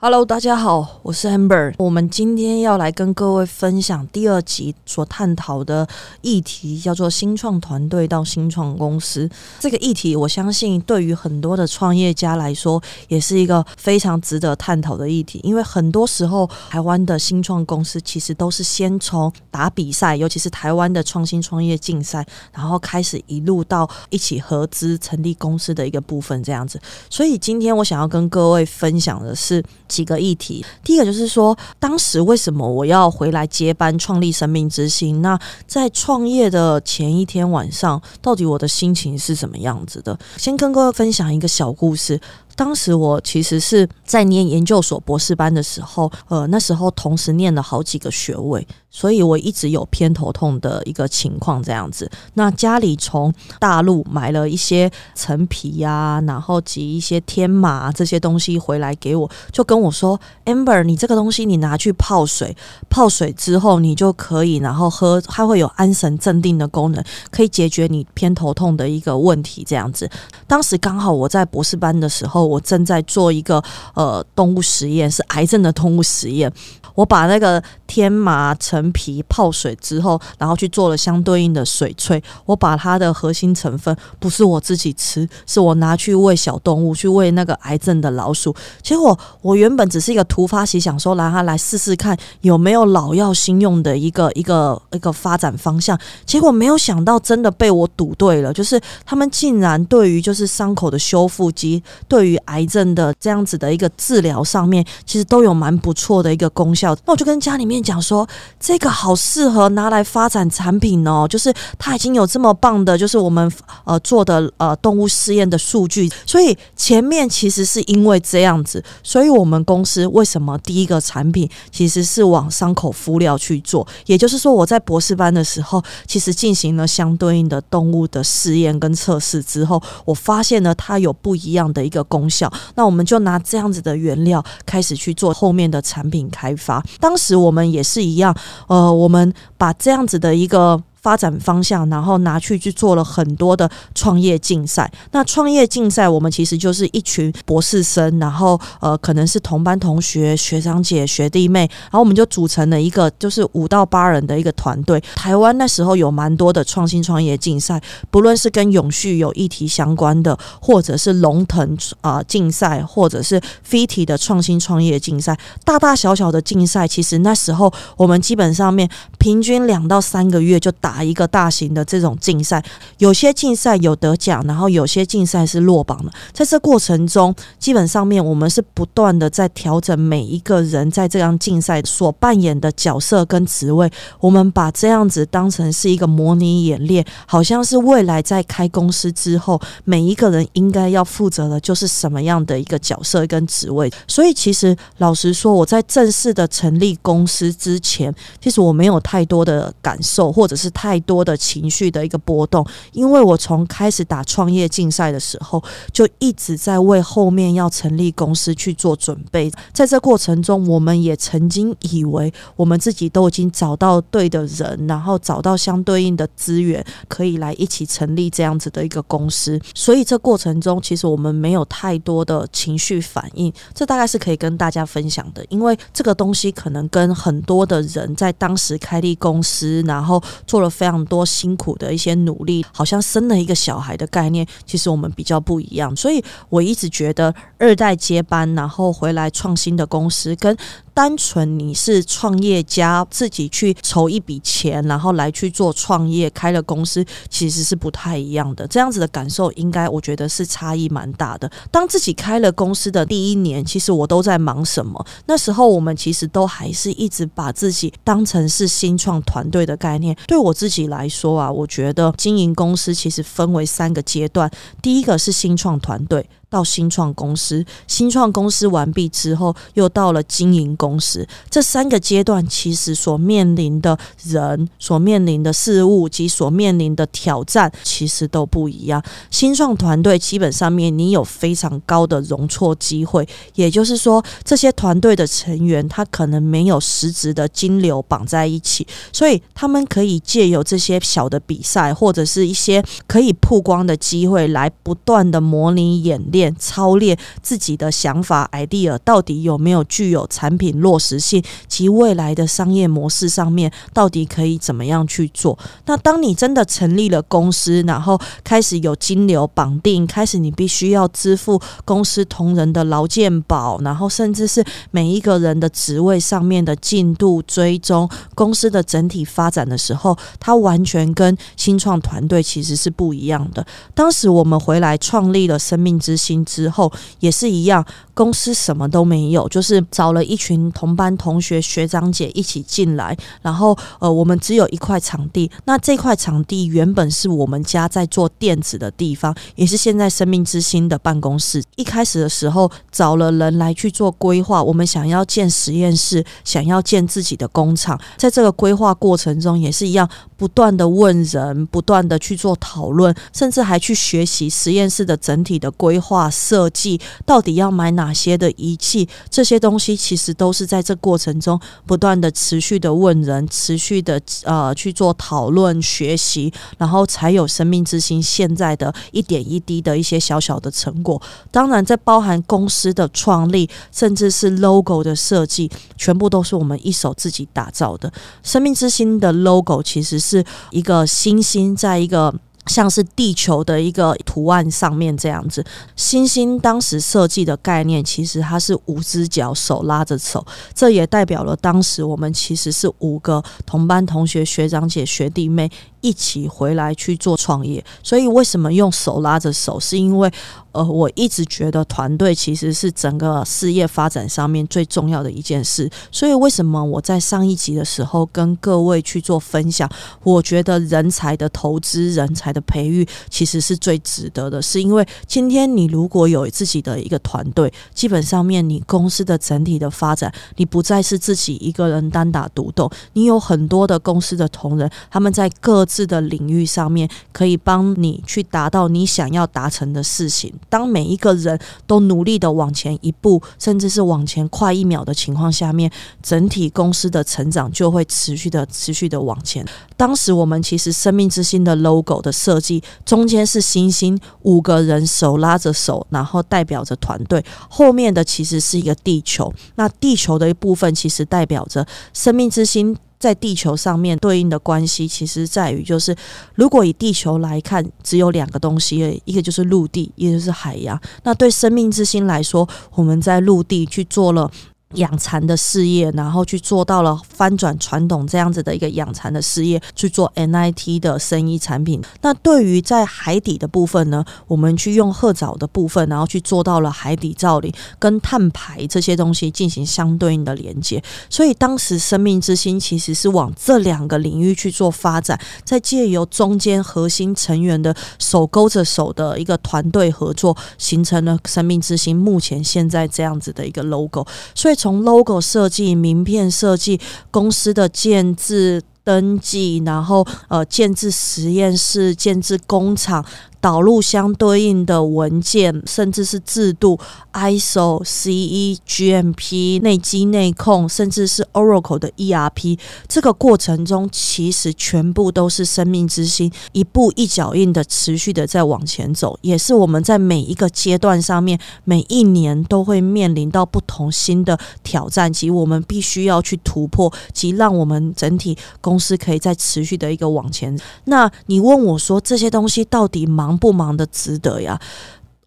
Hello，大家好，我是 Amber。我们今天要来跟各位分享第二集所探讨的议题，叫做新创团队到新创公司。这个议题，我相信对于很多的创业家来说，也是一个非常值得探讨的议题。因为很多时候，台湾的新创公司其实都是先从打比赛，尤其是台湾的创新创业竞赛，然后开始一路到一起合资成立公司的一个部分这样子。所以今天我想要跟各位分享的是。几个议题，第一个就是说，当时为什么我要回来接班创立生命之星？那在创业的前一天晚上，到底我的心情是什么样子的？先跟各位分享一个小故事。当时我其实是在念研究所博士班的时候，呃，那时候同时念了好几个学位，所以我一直有偏头痛的一个情况这样子。那家里从大陆买了一些陈皮呀，然后及一些天麻这些东西回来给我，就跟我说：“amber，你这个东西你拿去泡水，泡水之后你就可以，然后喝，它会有安神镇定的功能，可以解决你偏头痛的一个问题。”这样子，当时刚好我在博士班的时候。我正在做一个呃动物实验，是癌症的动物实验。我把那个天麻陈皮泡水之后，然后去做了相对应的水萃。我把它的核心成分不是我自己吃，是我拿去喂小动物，去喂那个癌症的老鼠。结果我原本只是一个突发奇想，说让它来试试看有没有老药新用的一个一个一个发展方向。结果没有想到，真的被我赌对了，就是他们竟然对于就是伤口的修复及对于癌症的这样子的一个治疗上面，其实都有蛮不错的一个功效。那我就跟家里面讲说，这个好适合拿来发展产品哦，就是它已经有这么棒的，就是我们呃做的呃动物试验的数据，所以前面其实是因为这样子，所以我们公司为什么第一个产品其实是往伤口敷料去做，也就是说我在博士班的时候，其实进行了相对应的动物的试验跟测试之后，我发现呢它有不一样的一个功效，那我们就拿这样子的原料开始去做后面的产品开发。当时我们也是一样，呃，我们把这样子的一个。发展方向，然后拿去去做了很多的创业竞赛。那创业竞赛，我们其实就是一群博士生，然后呃，可能是同班同学、学长姐、学弟妹，然后我们就组成了一个就是五到八人的一个团队。台湾那时候有蛮多的创新创业竞赛，不论是跟永续有议题相关的，或者是龙腾啊竞赛，或者是飞体的创新创业竞赛，大大小小的竞赛，其实那时候我们基本上面平均两到三个月就打。一个大型的这种竞赛，有些竞赛有得奖，然后有些竞赛是落榜的。在这过程中，基本上面我们是不断的在调整每一个人在这样竞赛所扮演的角色跟职位。我们把这样子当成是一个模拟演练，好像是未来在开公司之后，每一个人应该要负责的就是什么样的一个角色跟职位。所以，其实老实说，我在正式的成立公司之前，其实我没有太多的感受，或者是。太多的情绪的一个波动，因为我从开始打创业竞赛的时候，就一直在为后面要成立公司去做准备。在这过程中，我们也曾经以为我们自己都已经找到对的人，然后找到相对应的资源，可以来一起成立这样子的一个公司。所以这过程中，其实我们没有太多的情绪反应。这大概是可以跟大家分享的，因为这个东西可能跟很多的人在当时开立公司，然后做了。非常多辛苦的一些努力，好像生了一个小孩的概念，其实我们比较不一样。所以我一直觉得二代接班，然后回来创新的公司跟。单纯你是创业家，自己去筹一笔钱，然后来去做创业，开了公司，其实是不太一样的。这样子的感受，应该我觉得是差异蛮大的。当自己开了公司的第一年，其实我都在忙什么？那时候我们其实都还是一直把自己当成是新创团队的概念。对我自己来说啊，我觉得经营公司其实分为三个阶段。第一个是新创团队。到新创公司，新创公司完毕之后，又到了经营公司。这三个阶段，其实所面临的人、所面临的事物及所面临的挑战，其实都不一样。新创团队基本上面，你有非常高的容错机会，也就是说，这些团队的成员他可能没有实质的金流绑在一起，所以他们可以借由这些小的比赛或者是一些可以曝光的机会，来不断的模拟演练。炼、操练自己的想法、idea，到底有没有具有产品落实性及未来的商业模式上面，到底可以怎么样去做？那当你真的成立了公司，然后开始有金流绑定，开始你必须要支付公司同仁的劳健保，然后甚至是每一个人的职位上面的进度追踪，公司的整体发展的时候，它完全跟新创团队其实是不一样的。当时我们回来创立了生命之之后，也是一样，公司什么都没有，就是找了一群同班同学、学长姐一起进来，然后呃，我们只有一块场地。那这块场地原本是我们家在做电子的地方，也是现在生命之星的办公室。一开始的时候找了人来去做规划，我们想要建实验室，想要建自己的工厂。在这个规划过程中，也是一样，不断的问人，不断的去做讨论，甚至还去学习实验室的整体的规划设计，到底要买哪些的仪器，这些东西其实都是在这过程中不断的持续的问人，持续的呃去做讨论。论学习，然后才有生命之星现在的一点一滴的一些小小的成果。当然，在包含公司的创立，甚至是 logo 的设计，全部都是我们一手自己打造的。生命之星的 logo 其实是一个星星，在一个。像是地球的一个图案上面这样子，星星当时设计的概念，其实它是五只脚，手拉着手，这也代表了当时我们其实是五个同班同学、学长姐、学弟妹。一起回来去做创业，所以为什么用手拉着手？是因为呃，我一直觉得团队其实是整个事业发展上面最重要的一件事。所以为什么我在上一集的时候跟各位去做分享？我觉得人才的投资、人才培育其实是最值得的，是因为今天你如果有自己的一个团队，基本上面你公司的整体的发展，你不再是自己一个人单打独斗，你有很多的公司的同仁，他们在各自的领域上面可以帮你去达到你想要达成的事情。当每一个人都努力的往前一步，甚至是往前快一秒的情况下面，整体公司的成长就会持续的、持续的往前。当时我们其实生命之星的 logo 的设计，中间是星星，五个人手拉着手，然后代表着团队。后面的其实是一个地球，那地球的一部分其实代表着生命之星。在地球上面对应的关系，其实在于就是，如果以地球来看，只有两个东西，一个就是陆地，一个就是海洋。那对生命之心来说，我们在陆地去做了。养蚕的事业，然后去做到了翻转传统这样子的一个养蚕的事业，去做 NIT 的生意产品。那对于在海底的部分呢，我们去用褐藻的部分，然后去做到了海底造林跟碳排这些东西进行相对应的连接。所以当时生命之星其实是往这两个领域去做发展，在借由中间核心成员的手勾着手的一个团队合作，形成了生命之星目前现在这样子的一个 logo。所以。从 logo 设计、名片设计、公司的建制、登记，然后呃建制实验室、建制工厂。导入相对应的文件，甚至是制度，ISO、CE、GMP、内机内控，甚至是 Oracle 的 ERP，这个过程中其实全部都是生命之心，一步一脚印的持续的在往前走，也是我们在每一个阶段上面，每一年都会面临到不同新的挑战，及我们必须要去突破，及让我们整体公司可以在持续的一个往前。那你问我说这些东西到底忙？忙不忙的值得呀？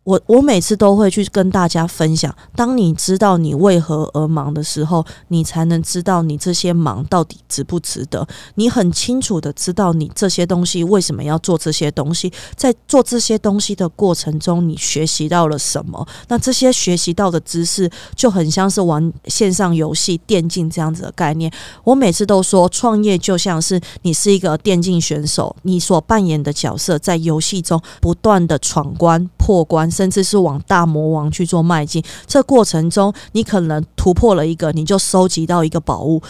我我每次都会去跟大家分享，当你知道你为何而忙的时候，你才能知道你这些忙到底值不值得。你很清楚的知道你这些东西为什么要做这些东西，在做这些东西的过程中，你学习到了什么？那这些学习到的知识就很像是玩线上游戏、电竞这样子的概念。我每次都说，创业就像是你是一个电竞选手，你所扮演的角色在游戏中不断的闯关、过关。甚至是往大魔王去做迈进，这过程中你可能突破了一个，你就收集到一个宝物。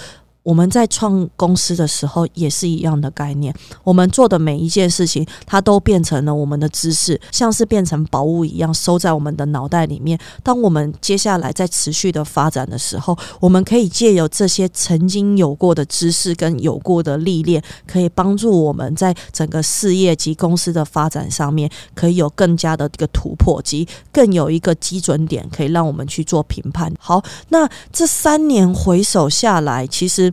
我们在创公司的时候也是一样的概念。我们做的每一件事情，它都变成了我们的知识，像是变成宝物一样收在我们的脑袋里面。当我们接下来在持续的发展的时候，我们可以借由这些曾经有过的知识跟有过的历练，可以帮助我们在整个事业及公司的发展上面，可以有更加的一个突破，及更有一个基准点，可以让我们去做评判。好，那这三年回首下来，其实。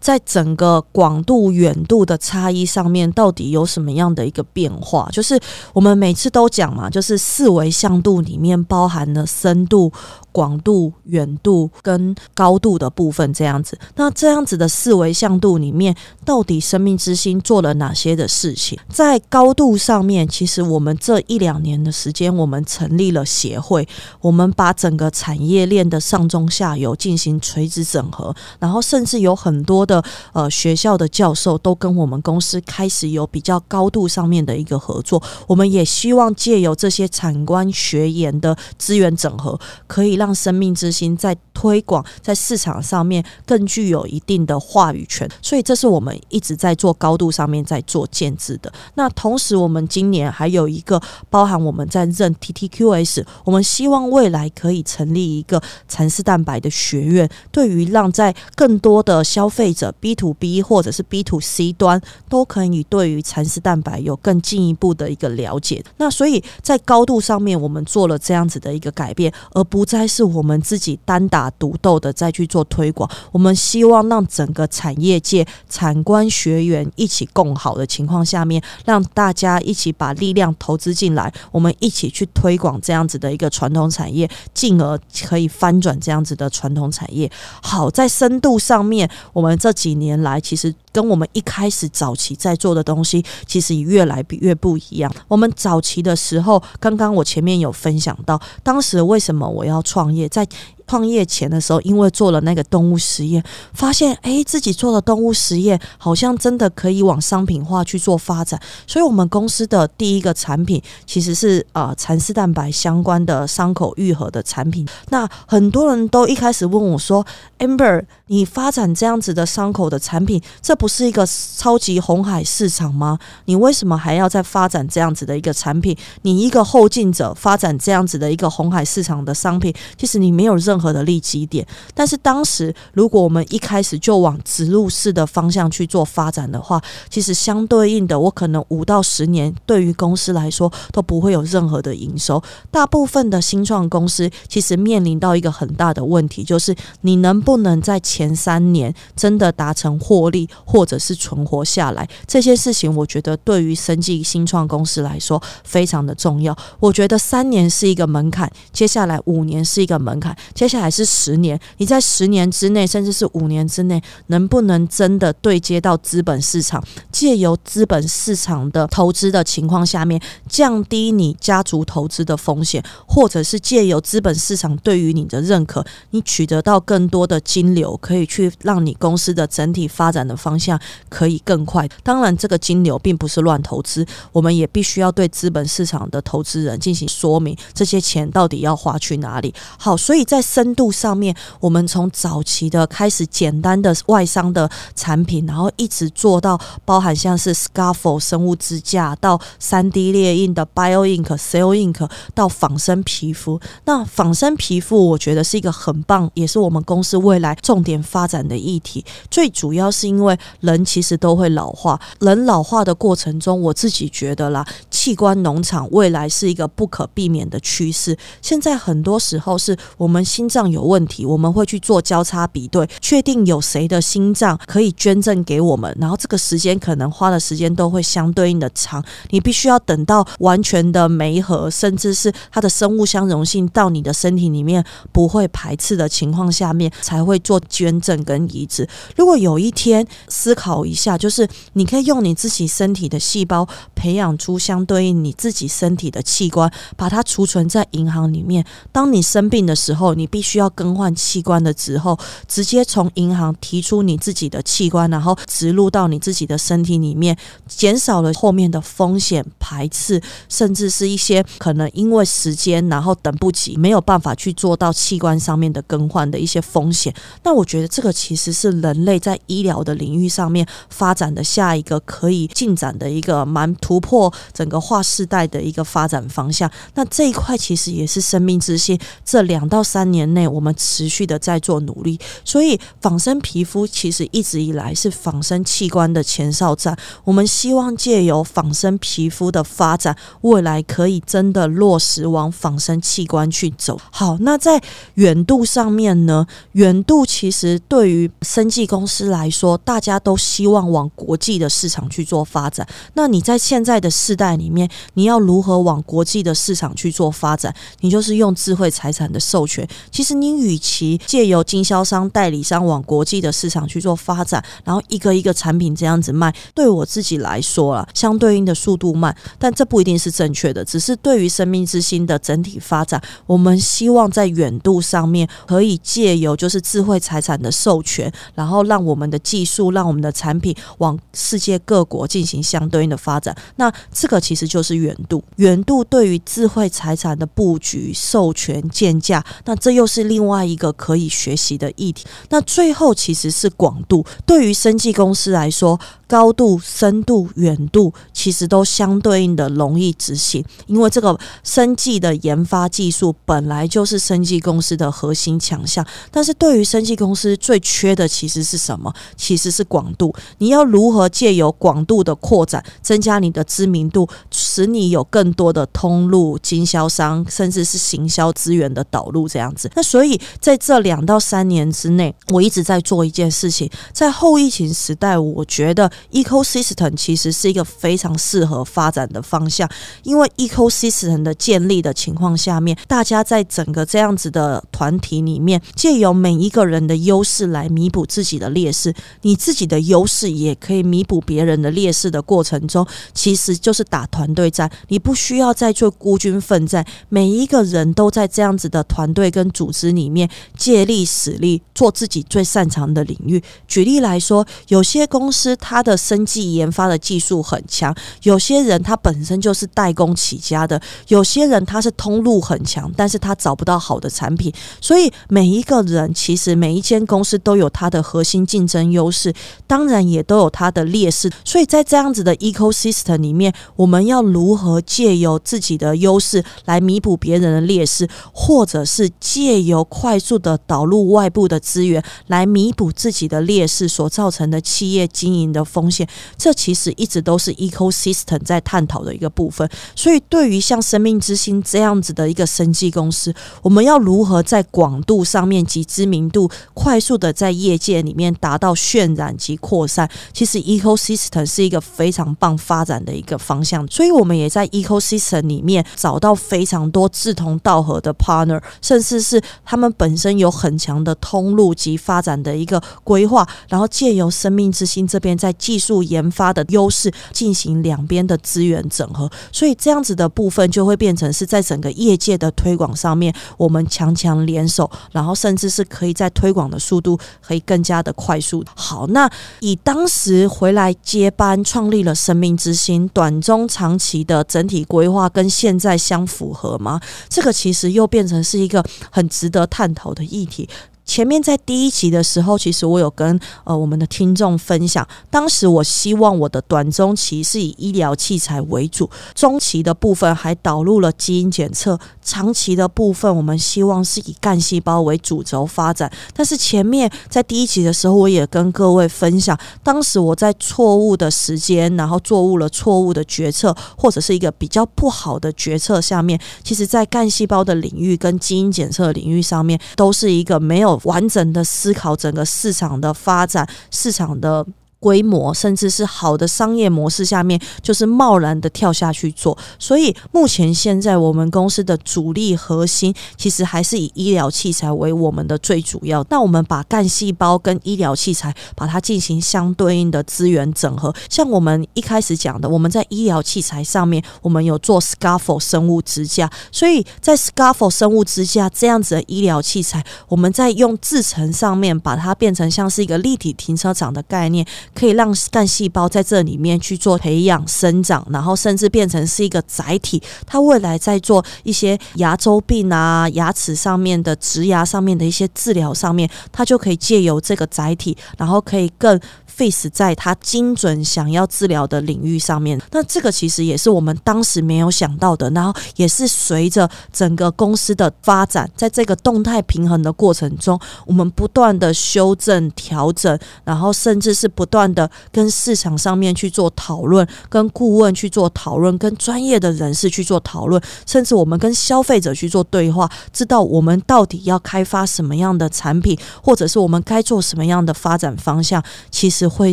在整个广度、远度的差异上面，到底有什么样的一个变化？就是我们每次都讲嘛，就是四维向度里面包含了深度。广度、远度跟高度的部分，这样子。那这样子的四维向度里面，到底生命之星做了哪些的事情？在高度上面，其实我们这一两年的时间，我们成立了协会，我们把整个产业链的上中下游进行垂直整合，然后甚至有很多的呃学校的教授都跟我们公司开始有比较高度上面的一个合作。我们也希望借由这些产官学研的资源整合，可以让让生命之心在推广，在市场上面更具有一定的话语权，所以这是我们一直在做高度上面在做建制的。那同时，我们今年还有一个包含我们在认 TTQS，我们希望未来可以成立一个蚕丝蛋白的学院，对于让在更多的消费者 B to B 或者是 B to C 端都可以对于蚕丝蛋白有更进一步的一个了解。那所以在高度上面，我们做了这样子的一个改变，而不再。是我们自己单打独斗的再去做推广，我们希望让整个产业界产官学员一起共好的情况下面，让大家一起把力量投资进来，我们一起去推广这样子的一个传统产业，进而可以翻转这样子的传统产业。好在深度上面，我们这几年来其实。跟我们一开始早期在做的东西，其实越来越不一样。我们早期的时候，刚刚我前面有分享到，当时为什么我要创业，在。创业前的时候，因为做了那个动物实验，发现诶自己做的动物实验好像真的可以往商品化去做发展，所以我们公司的第一个产品其实是呃蚕丝蛋白相关的伤口愈合的产品。那很多人都一开始问我说：“Amber，你发展这样子的伤口的产品，这不是一个超级红海市场吗？你为什么还要再发展这样子的一个产品？你一个后进者发展这样子的一个红海市场的商品，其实你没有任。”任何的利基点，但是当时如果我们一开始就往植入式的方向去做发展的话，其实相对应的，我可能五到十年对于公司来说都不会有任何的营收。大部分的新创公司其实面临到一个很大的问题，就是你能不能在前三年真的达成获利，或者是存活下来？这些事情，我觉得对于生计新创公司来说非常的重要。我觉得三年是一个门槛，接下来五年是一个门槛。接下来是十年，你在十年之内，甚至是五年之内，能不能真的对接到资本市场，借由资本市场的投资的情况下面，降低你家族投资的风险，或者是借由资本市场对于你的认可，你取得到更多的金流，可以去让你公司的整体发展的方向可以更快。当然，这个金流并不是乱投资，我们也必须要对资本市场的投资人进行说明，这些钱到底要花去哪里。好，所以在深度上面，我们从早期的开始简单的外商的产品，然后一直做到包含像是 Scaffold 生物支架，到三 D 列印的 Bio Ink、Cell Ink，到仿生皮肤。那仿生皮肤，我觉得是一个很棒，也是我们公司未来重点发展的议题。最主要是因为人其实都会老化，人老化的过程中，我自己觉得啦，器官农场未来是一个不可避免的趋势。现在很多时候是我们心脏有问题，我们会去做交叉比对，确定有谁的心脏可以捐赠给我们。然后这个时间可能花的时间都会相对应的长，你必须要等到完全的酶合，甚至是它的生物相容性到你的身体里面不会排斥的情况下面，才会做捐赠跟移植。如果有一天思考一下，就是你可以用你自己身体的细胞培养出相对应你自己身体的器官，把它储存在银行里面。当你生病的时候，你必须要更换器官的时候，直接从银行提出你自己的器官，然后植入到你自己的身体里面，减少了后面的风险排斥，甚至是一些可能因为时间然后等不及，没有办法去做到器官上面的更换的一些风险。那我觉得这个其实是人类在医疗的领域上面发展的下一个可以进展的一个蛮突破整个划世代的一个发展方向。那这一块其实也是生命之星这两到三年内我们持续的在做努力。所以仿生皮肤其实一直以来是仿生器官的前哨站。我们希望借由仿生皮肤的发展，未来可以真的落实往仿生器官去走。好，那在远度上面呢？远度其实对于生技公司来说，大家都希望往国际的市场去做发展。那你在现在的世代里面，你要如何往国际的市场去做发展？你就是用智慧财产的授权。其实你与其借由经销商、代理商往国际的市场去做发展，然后一个一个产品这样子卖，对我自己来说啊，相对应的速度慢，但这不一定是正确的。只是对于生命之星的整体发展，我们希望在远度上面可以借由就是智慧财产的授权，然后让我们的技术、让我们的产品往世界各国进行相对应的发展。那这个其实就是远度。远度对于智慧财产的布局、授权、建价，那这又都是另外一个可以学习的议题。那最后其实是广度，对于生技公司来说。高度、深度、远度，其实都相对应的容易执行，因为这个生技的研发技术本来就是生技公司的核心强项。但是对于生技公司最缺的其实是什么？其实是广度。你要如何借由广度的扩展，增加你的知名度，使你有更多的通路、经销商，甚至是行销资源的导入这样子。那所以在这两到三年之内，我一直在做一件事情，在后疫情时代，我觉得。Ecosystem 其实是一个非常适合发展的方向，因为 Ecosystem 的建立的情况下面，大家在整个这样子的团体里面，借由每一个人的优势来弥补自己的劣势，你自己的优势也可以弥补别人的劣势的过程中，其实就是打团队战，你不需要再做孤军奋战，每一个人都在这样子的团队跟组织里面借力使力，做自己最擅长的领域。举例来说，有些公司它的生技研发的技术很强，有些人他本身就是代工起家的，有些人他是通路很强，但是他找不到好的产品，所以每一个人其实每一间公司都有它的核心竞争优势，当然也都有它的劣势，所以在这样子的 ecosystem 里面，我们要如何借由自己的优势来弥补别人的劣势，或者是借借由快速的导入外部的资源来弥补自己的劣势所造成的企业经营的风。风险，这其实一直都是 ecosystem 在探讨的一个部分。所以，对于像生命之星这样子的一个生技公司，我们要如何在广度上面及知名度快速的在业界里面达到渲染及扩散？其实 ecosystem 是一个非常棒发展的一个方向。所以，我们也在 ecosystem 里面找到非常多志同道合的 partner，甚至是他们本身有很强的通路及发展的一个规划，然后借由生命之星这边在技术研发的优势进行两边的资源整合，所以这样子的部分就会变成是在整个业界的推广上面，我们强强联手，然后甚至是可以在推广的速度可以更加的快速。好，那以当时回来接班创立了生命之星，短中长期的整体规划跟现在相符合吗？这个其实又变成是一个很值得探讨的议题。前面在第一集的时候，其实我有跟呃我们的听众分享，当时我希望我的短中期是以医疗器材为主，中期的部分还导入了基因检测，长期的部分我们希望是以干细胞为主轴发展。但是前面在第一集的时候，我也跟各位分享，当时我在错误的时间，然后做误了错误的决策，或者是一个比较不好的决策下面，其实在干细胞的领域跟基因检测领域上面，都是一个没有。完整的思考整个市场的发展、市场的规模，甚至是好的商业模式下面，就是贸然的跳下去做。所以目前现在我们公司的主力核心，其实还是以医疗器材为我们的最主要。那我们把干细胞跟医疗器材，把它进行相对应的资源整合。像我们一开始讲的，我们在医疗器材上面，我们有做 Scaffold 生物支架，所以在 Scaffold 生物支架这样子的医疗器材，我们在用制成上面，把它变成像是一个立体停车场的概念，可以让干细胞在这里面去做培养、生长，然后甚至变成是一个载体。它未来在做一些牙周病啊、牙齿上面的植牙上面的一些治疗上面，它就可以借由这个载体，然后可以更。face 在它精准想要治疗的领域上面，那这个其实也是我们当时没有想到的。然后也是随着整个公司的发展，在这个动态平衡的过程中，我们不断的修正调整，然后甚至是不断的跟市场上面去做讨论，跟顾问去做讨论，跟专业的人士去做讨论，甚至我们跟消费者去做对话，知道我们到底要开发什么样的产品，或者是我们该做什么样的发展方向，其实。会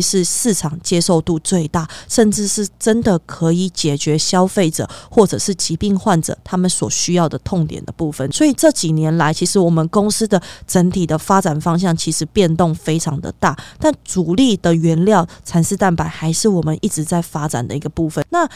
是市场接受度最大，甚至是真的可以解决消费者或者是疾病患者他们所需要的痛点的部分。所以这几年来，其实我们公司的整体的发展方向其实变动非常的大，但主力的原料蚕丝蛋白还是我们一直在发展的一个部分。那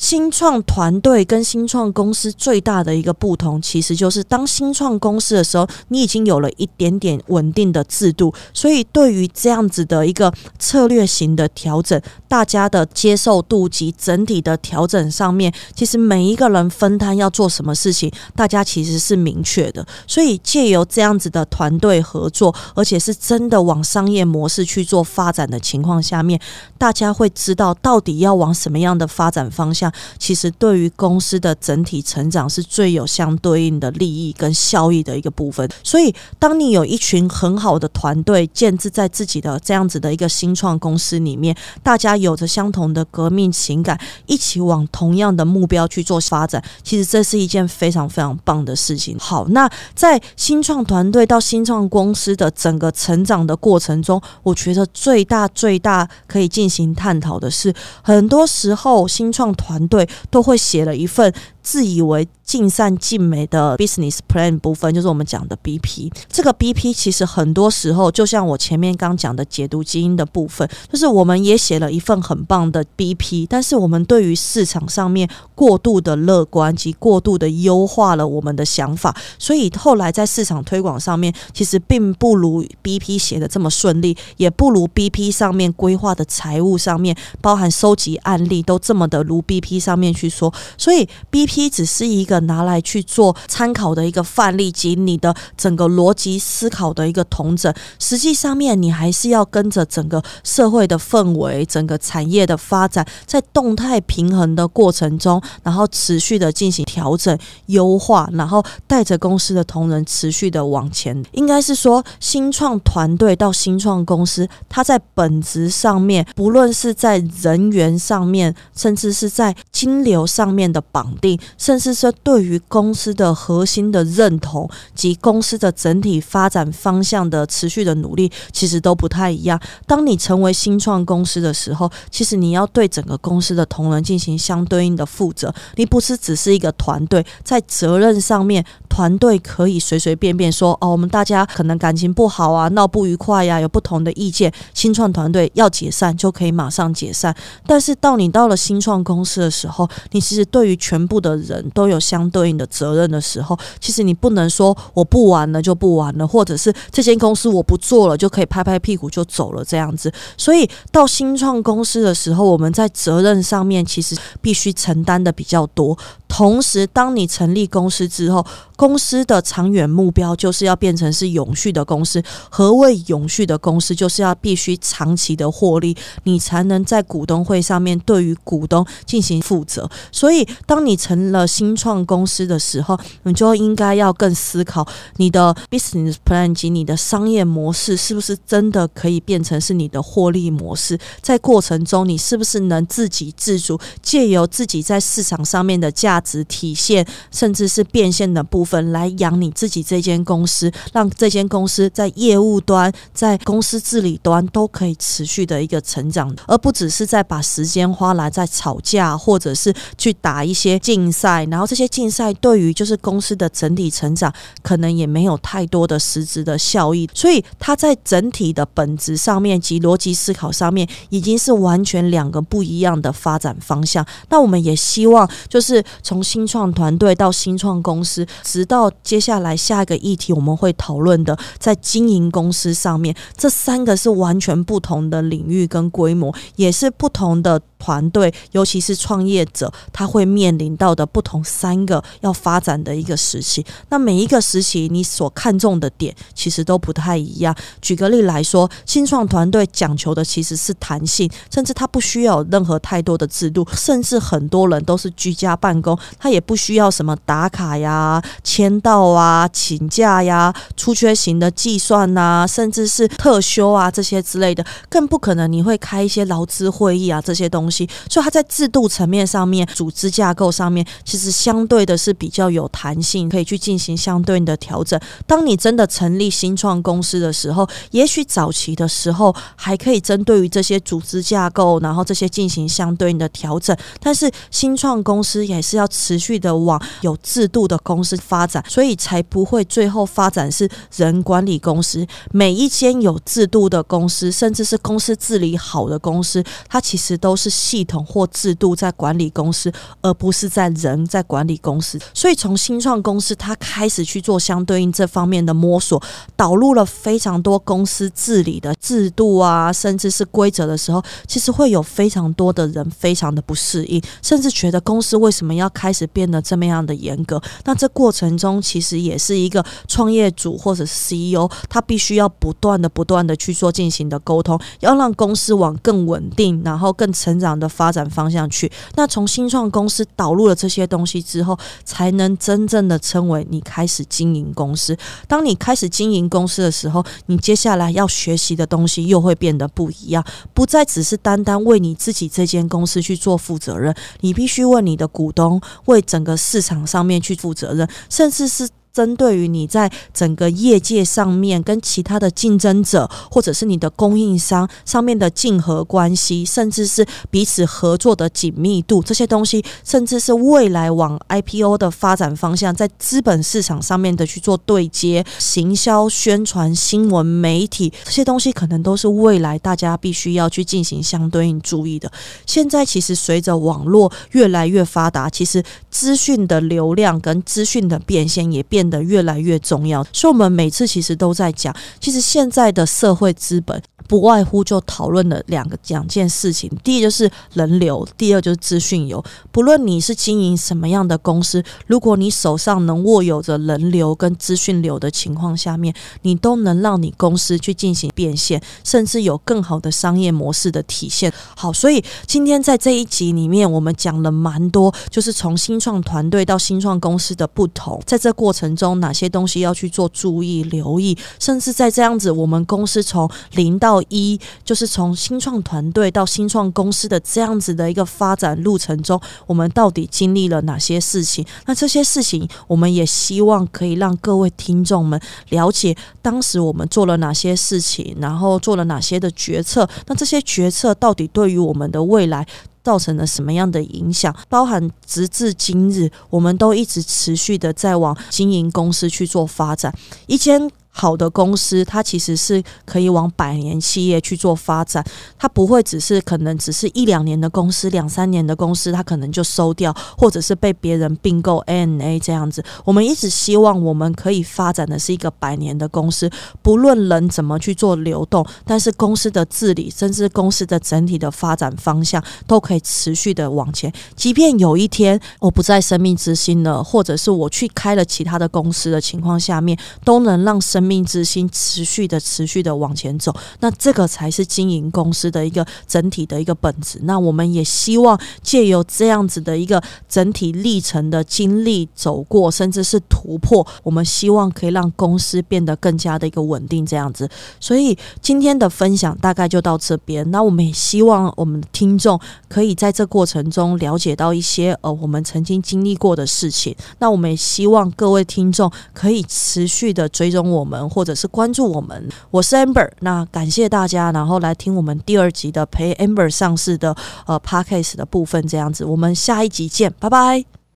新创团队跟新创公司最大的一个不同，其实就是当新创公司的时候，你已经有了一点点稳定的制度，所以对于这样子的一个策略型的调整，大家的接受度及整体的调整上面，其实每一个人分摊要做什么事情，大家其实是明确的。所以借由这样子的团队合作，而且是真的往商业模式去做发展的情况下面，大家会知道到底要往什么样的发展方向。其实对于公司的整体成长是最有相对应的利益跟效益的一个部分。所以，当你有一群很好的团队建制在自己的这样子的一个新创公司里面，大家有着相同的革命情感，一起往同样的目标去做发展，其实这是一件非常非常棒的事情。好，那在新创团队到新创公司的整个成长的过程中，我觉得最大最大可以进行探讨的是，很多时候新创团。队都会写了一份。自以为尽善尽美的 business plan 部分，就是我们讲的 BP。这个 BP 其实很多时候，就像我前面刚讲的解读基因的部分，就是我们也写了一份很棒的 BP，但是我们对于市场上面过度的乐观及过度的优化了我们的想法，所以后来在市场推广上面，其实并不如 BP 写的这么顺利，也不如 BP 上面规划的财务上面，包含收集案例都这么的如 BP 上面去说，所以 BP。P 只是一个拿来去做参考的一个范例及你的整个逻辑思考的一个同整，实际上面你还是要跟着整个社会的氛围、整个产业的发展，在动态平衡的过程中，然后持续的进行调整、优化，然后带着公司的同仁持续的往前。应该是说，新创团队到新创公司，它在本质上面，不论是在人员上面，甚至是在金流上面的绑定。甚至是对于公司的核心的认同及公司的整体发展方向的持续的努力，其实都不太一样。当你成为新创公司的时候，其实你要对整个公司的同仁进行相对应的负责。你不是只是一个团队，在责任上面，团队可以随随便便说：“哦，我们大家可能感情不好啊，闹不愉快呀，有不同的意见。”新创团队要解散就可以马上解散。但是到你到了新创公司的时候，你其实对于全部的的人都有相对应的责任的时候，其实你不能说我不玩了就不玩了，或者是这间公司我不做了就可以拍拍屁股就走了这样子。所以到新创公司的时候，我们在责任上面其实必须承担的比较多。同时，当你成立公司之后，公司的长远目标就是要变成是永续的公司。何谓永续的公司？就是要必须长期的获利，你才能在股东会上面对于股东进行负责。所以，当你成了新创公司的时候，你就应该要更思考你的 business plan 及你的商业模式是不是真的可以变成是你的获利模式。在过程中，你是不是能自给自足，借由自己在市场上面的价。价值体现，甚至是变现的部分，来养你自己这间公司，让这间公司在业务端、在公司治理端都可以持续的一个成长，而不只是在把时间花来在吵架，或者是去打一些竞赛，然后这些竞赛对于就是公司的整体成长，可能也没有太多的实质的效益，所以它在整体的本质上面及逻辑思考上面，已经是完全两个不一样的发展方向。那我们也希望，就是从新创团队到新创公司，直到接下来下一个议题我们会讨论的，在经营公司上面，这三个是完全不同的领域跟规模，也是不同的。团队，尤其是创业者，他会面临到的不同三个要发展的一个时期。那每一个时期，你所看重的点其实都不太一样。举个例来说，新创团队讲求的其实是弹性，甚至他不需要任何太多的制度，甚至很多人都是居家办公，他也不需要什么打卡呀、签到啊、请假呀、出缺型的计算呐，甚至是特休啊这些之类的，更不可能你会开一些劳资会议啊这些东西。所以它在制度层面上面、组织架构上面，其实相对的是比较有弹性，可以去进行相对应的调整。当你真的成立新创公司的时候，也许早期的时候还可以针对于这些组织架构，然后这些进行相对应的调整。但是新创公司也是要持续的往有制度的公司发展，所以才不会最后发展是人管理公司。每一间有制度的公司，甚至是公司治理好的公司，它其实都是。系统或制度在管理公司，而不是在人在管理公司。所以从新创公司，它开始去做相对应这方面的摸索，导入了非常多公司治理的制度啊，甚至是规则的时候，其实会有非常多的人非常的不适应，甚至觉得公司为什么要开始变得这么样的严格？那这过程中，其实也是一个创业主或者 CEO，他必须要不断的、不断的去做进行的沟通，要让公司往更稳定，然后更成长。的发展方向去，那从新创公司导入了这些东西之后，才能真正的称为你开始经营公司。当你开始经营公司的时候，你接下来要学习的东西又会变得不一样，不再只是单单为你自己这间公司去做负责任，你必须问你的股东、为整个市场上面去负责任，甚至是。针对于你在整个业界上面跟其他的竞争者，或者是你的供应商上面的竞合关系，甚至是彼此合作的紧密度，这些东西，甚至是未来往 IPO 的发展方向，在资本市场上面的去做对接、行销、宣传、新闻媒体这些东西，可能都是未来大家必须要去进行相对应注意的。现在其实随着网络越来越发达，其实资讯的流量跟资讯的变现也变。变得越来越重要，所以我们每次其实都在讲，其实现在的社会资本不外乎就讨论了两个两件事情，第一就是人流，第二就是资讯流。不论你是经营什么样的公司，如果你手上能握有着人流跟资讯流的情况下面，你都能让你公司去进行变现，甚至有更好的商业模式的体现。好，所以今天在这一集里面，我们讲了蛮多，就是从新创团队到新创公司的不同，在这过程。中哪些东西要去做注意、留意，甚至在这样子，我们公司从零到一，就是从新创团队到新创公司的这样子的一个发展路程中，我们到底经历了哪些事情？那这些事情，我们也希望可以让各位听众们了解，当时我们做了哪些事情，然后做了哪些的决策。那这些决策到底对于我们的未来？造成了什么样的影响？包含直至今日，我们都一直持续的在往经营公司去做发展。一间。好的公司，它其实是可以往百年企业去做发展，它不会只是可能只是一两年的公司，两三年的公司，它可能就收掉，或者是被别人并购 N A 这样子。我们一直希望我们可以发展的是一个百年的公司，不论人怎么去做流动，但是公司的治理，甚至公司的整体的发展方向，都可以持续的往前。即便有一天我不在生命之星了，或者是我去开了其他的公司的情况下面，都能让生命命之心，持续的、持续的往前走。那这个才是经营公司的一个整体的一个本质。那我们也希望借由这样子的一个整体历程的经历走过，甚至是突破，我们希望可以让公司变得更加的一个稳定。这样子，所以今天的分享大概就到这边。那我们也希望我们的听众可以在这过程中了解到一些呃我们曾经经历过的事情。那我们也希望各位听众可以持续的追踪我们，或者是关注我们。我是 Amber，那感谢大家，然后来听我们第二集的陪 Amber 上市的呃 Podcast 的部分。这样子，我们下一集见，拜拜。